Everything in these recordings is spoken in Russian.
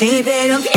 See, baby, don't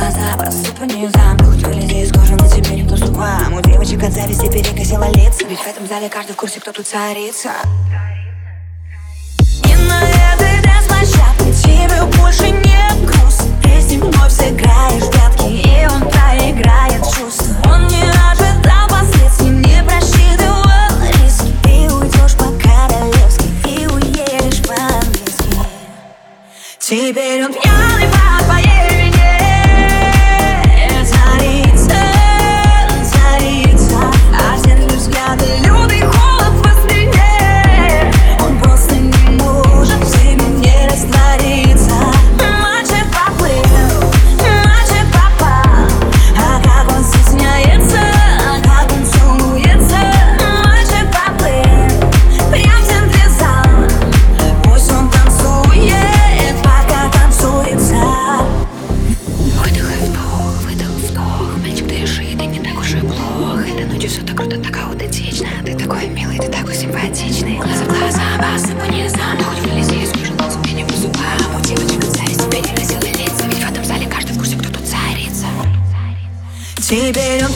глаза Просто по нее замуж Выгляди из кожи, но тебе никто с ума У девочек от зависти перекосила лица Ведь в этом зале каждый в курсе, кто тут царица. И на этой дэнс-площадке тебе больше не груз. Ты с ним вновь сыграешь в И он проиграет чувства. Он не ожидал последствий, не просчитывал риски Ты уйдешь по-королевски и уедешь по-английски. Теперь он пьян. Ночью все так круто, так аутентично? Ты такой милый, ты такой симпатичный. Глаза в глаза, басы по низам Ты хоть вылези из кожи, но тебе не по зубам. У девочек от зависти перекосила лица. Ведь в этом зале каждый в курсе, кто тут царица. Теперь он